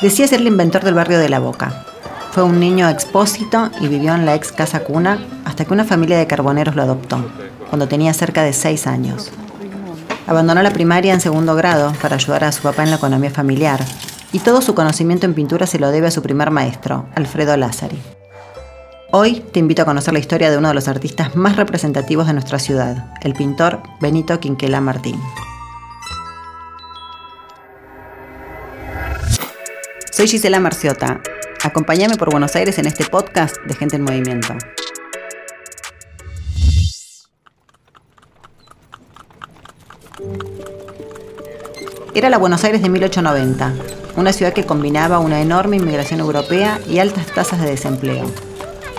Decía ser el inventor del barrio de La Boca. Fue un niño expósito y vivió en la ex casa cuna hasta que una familia de carboneros lo adoptó, cuando tenía cerca de seis años. Abandonó la primaria en segundo grado para ayudar a su papá en la economía familiar, y todo su conocimiento en pintura se lo debe a su primer maestro, Alfredo Lázari. Hoy te invito a conocer la historia de uno de los artistas más representativos de nuestra ciudad, el pintor Benito Quinquela Martín. Soy Gisela Marciota. Acompáñame por Buenos Aires en este podcast de Gente en Movimiento. Era la Buenos Aires de 1890, una ciudad que combinaba una enorme inmigración europea y altas tasas de desempleo,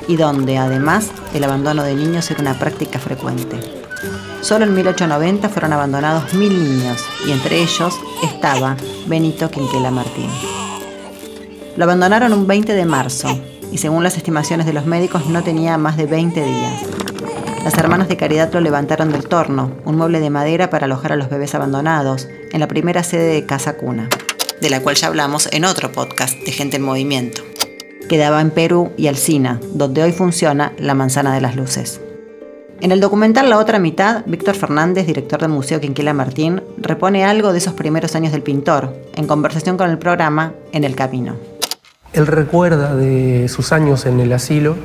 y donde además el abandono de niños era una práctica frecuente. Solo en 1890 fueron abandonados mil niños, y entre ellos estaba Benito Quinquela Martín. Lo abandonaron un 20 de marzo y según las estimaciones de los médicos no tenía más de 20 días. Las hermanas de Caridad lo levantaron del torno, un mueble de madera para alojar a los bebés abandonados, en la primera sede de Casa Cuna, de la cual ya hablamos en otro podcast de Gente en Movimiento. Quedaba en Perú y Alcina, donde hoy funciona la Manzana de las Luces. En el documental La otra mitad, Víctor Fernández, director del Museo Quinquela Martín, repone algo de esos primeros años del pintor, en conversación con el programa En el Camino. Él recuerda de sus años en el asilo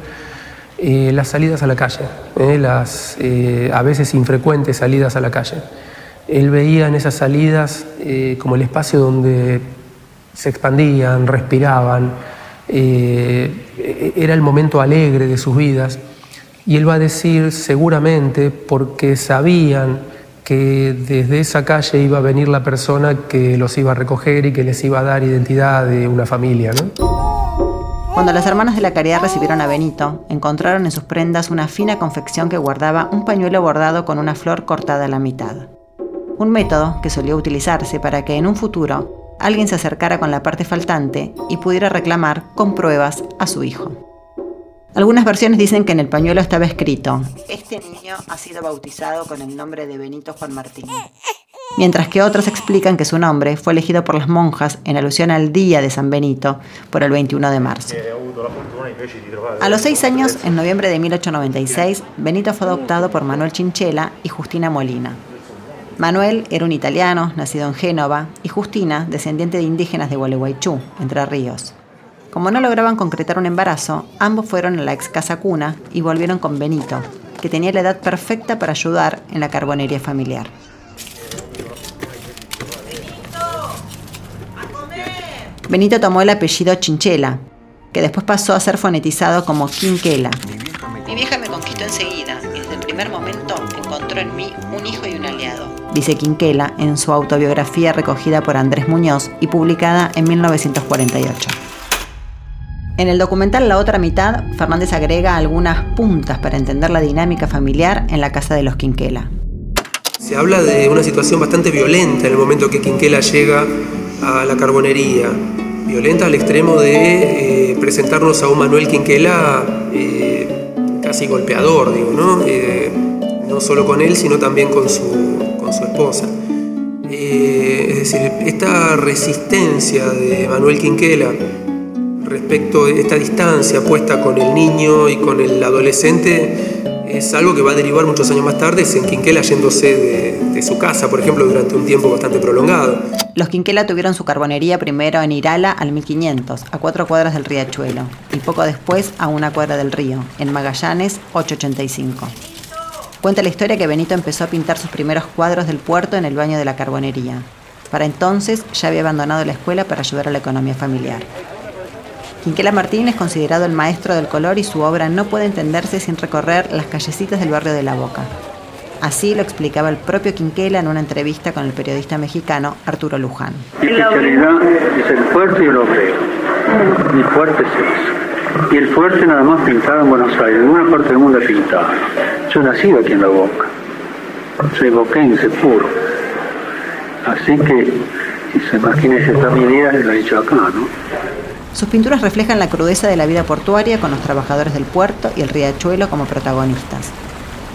eh, las salidas a la calle, eh, las eh, a veces infrecuentes salidas a la calle. Él veía en esas salidas como el espacio donde se expandían, respiraban, era el momento alegre de sus vidas. Y él va a decir seguramente porque sabían que desde esa calle iba a venir la persona que los iba a recoger y que les iba a dar identidad de una familia. Cuando las hermanas de la caridad recibieron a Benito, encontraron en sus prendas una fina confección que guardaba un pañuelo bordado con una flor cortada a la mitad. Un método que solía utilizarse para que en un futuro alguien se acercara con la parte faltante y pudiera reclamar con pruebas a su hijo. Algunas versiones dicen que en el pañuelo estaba escrito, este niño ha sido bautizado con el nombre de Benito Juan Martín. Mientras que otras explican que su nombre fue elegido por las monjas en alusión al día de San Benito, por el 21 de marzo. A los seis años, en noviembre de 1896, Benito fue adoptado por Manuel Chinchela y Justina Molina. Manuel era un italiano, nacido en Génova, y Justina, descendiente de indígenas de Gualeguaychú, Entre Ríos. Como no lograban concretar un embarazo, ambos fueron a la ex casa cuna y volvieron con Benito, que tenía la edad perfecta para ayudar en la carbonería familiar. Benito tomó el apellido Chinchela, que después pasó a ser fonetizado como Quinquela. Mi vieja me conquistó enseguida y desde el primer momento encontró en mí un hijo y un aliado, dice Quinquela en su autobiografía recogida por Andrés Muñoz y publicada en 1948. En el documental La otra mitad, Fernández agrega algunas puntas para entender la dinámica familiar en la casa de los Quinquela. Se habla de una situación bastante violenta en el momento que Quinquela llega a la carbonería. Violenta al extremo de eh, presentarnos a un Manuel Quinquela eh, casi golpeador, digo, ¿no? Eh, no solo con él, sino también con su, con su esposa. es decir, esta resistencia de Manuel Quinquela respecto a esta distancia puesta con el niño y con el adolescente es algo que va a derivar muchos años más tarde en Quinquela yéndose de, de, su casa, por ejemplo, durante un tiempo bastante prolongado. Los Quinquela tuvieron su carbonería primero en Irala al 1500, a cuatro cuadras del riachuelo, y poco después a una cuadra del río, en Magallanes 885. Cuenta la historia que Benito empezó a pintar sus primeros cuadros del puerto en el baño de la carbonería. Para entonces ya había abandonado la escuela para ayudar a la economía familiar. Quinquela Martín es considerado el maestro del color y su obra no puede entenderse sin recorrer las callecitas del barrio de La Boca. Así lo explicaba el propio Quinquela en una entrevista con el periodista mexicano Arturo Luján. Mi especialidad es el fuerte y el obrero. Mi fuerte es eso. Y el fuerte nada más pintado en Buenos Aires, en ninguna parte del mundo pintado. Yo nací aquí en La Boca. Soy boquense puro. Así que, si se imagina esa mi idea, lo he dicho acá, ¿no? Sus pinturas reflejan la crudeza de la vida portuaria con los trabajadores del puerto y el riachuelo como protagonistas.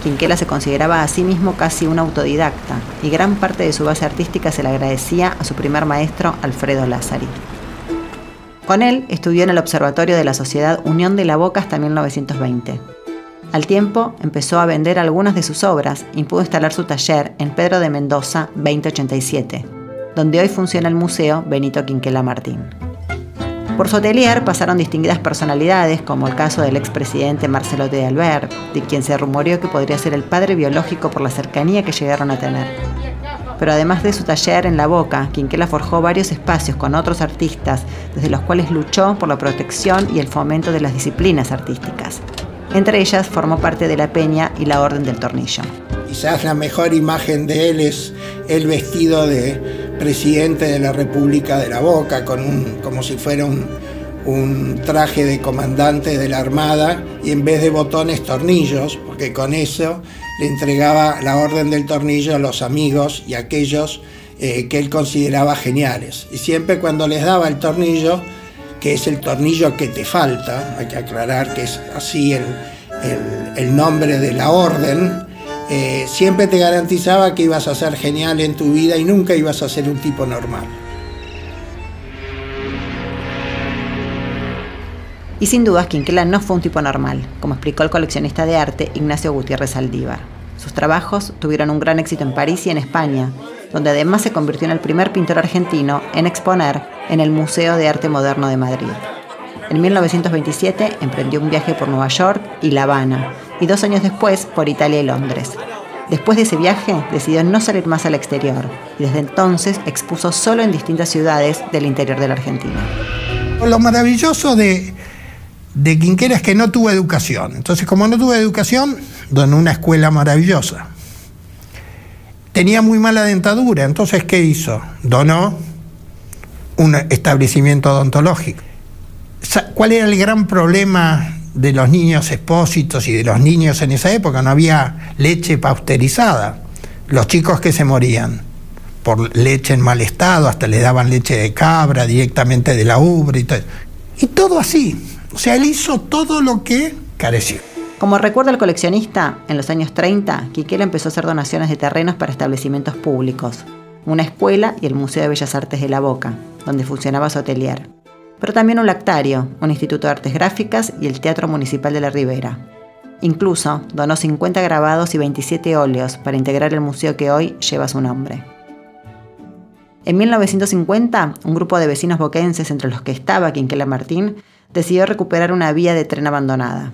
Quinquela se consideraba a sí mismo casi un autodidacta y gran parte de su base artística se le agradecía a su primer maestro, Alfredo Lázari. Con él estudió en el Observatorio de la Sociedad Unión de la Boca hasta 1920. Al tiempo empezó a vender algunas de sus obras y pudo instalar su taller en Pedro de Mendoza 2087, donde hoy funciona el Museo Benito Quinquela Martín. Por su atelier pasaron distinguidas personalidades, como el caso del expresidente Marcelo de Albert, de quien se rumoreó que podría ser el padre biológico por la cercanía que llegaron a tener. Pero además de su taller en La Boca, Quinquela forjó varios espacios con otros artistas, desde los cuales luchó por la protección y el fomento de las disciplinas artísticas. Entre ellas formó parte de la Peña y la Orden del Tornillo. Quizás la mejor imagen de él es el vestido de presidente de la República de la Boca, con un, como si fuera un, un traje de comandante de la Armada y en vez de botones tornillos, porque con eso le entregaba la orden del tornillo a los amigos y a aquellos eh, que él consideraba geniales. Y siempre cuando les daba el tornillo, que es el tornillo que te falta, hay que aclarar que es así el, el, el nombre de la orden, eh, siempre te garantizaba que ibas a ser genial en tu vida y nunca ibas a ser un tipo normal. Y sin dudas, Quinquela no fue un tipo normal, como explicó el coleccionista de arte Ignacio Gutiérrez Aldívar. Sus trabajos tuvieron un gran éxito en París y en España, donde además se convirtió en el primer pintor argentino en exponer en el Museo de Arte Moderno de Madrid. En 1927 emprendió un viaje por Nueva York y La Habana, y dos años después por Italia y Londres. Después de ese viaje decidió no salir más al exterior y desde entonces expuso solo en distintas ciudades del interior de la Argentina. Lo maravilloso de, de Quinquera es que no tuvo educación. Entonces, como no tuvo educación, donó una escuela maravillosa. Tenía muy mala dentadura, entonces, ¿qué hizo? Donó un establecimiento odontológico. ¿Cuál era el gran problema de los niños expósitos y de los niños en esa época? No había leche pausterizada. Los chicos que se morían por leche en mal estado, hasta le daban leche de cabra directamente de la ubre y todo. Y todo así. O sea, él hizo todo lo que careció. Como recuerda el coleccionista, en los años 30, Quiquera empezó a hacer donaciones de terrenos para establecimientos públicos, una escuela y el Museo de Bellas Artes de La Boca, donde funcionaba su atelier pero también un lactario, un instituto de artes gráficas y el Teatro Municipal de la Ribera. Incluso donó 50 grabados y 27 óleos para integrar el museo que hoy lleva su nombre. En 1950, un grupo de vecinos boquenses, entre los que estaba Quinquela Martín, decidió recuperar una vía de tren abandonada.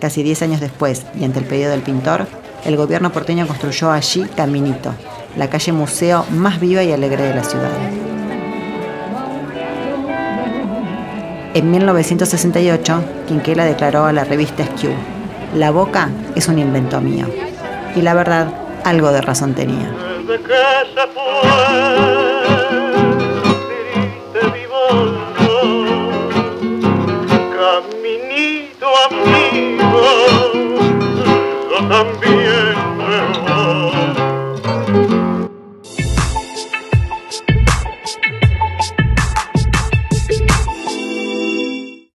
Casi 10 años después, y ante el pedido del pintor, el gobierno porteño construyó allí Caminito, la calle museo más viva y alegre de la ciudad. En 1968, Quinquela declaró a la revista Skew, la boca es un invento mío. Y la verdad, algo de razón tenía.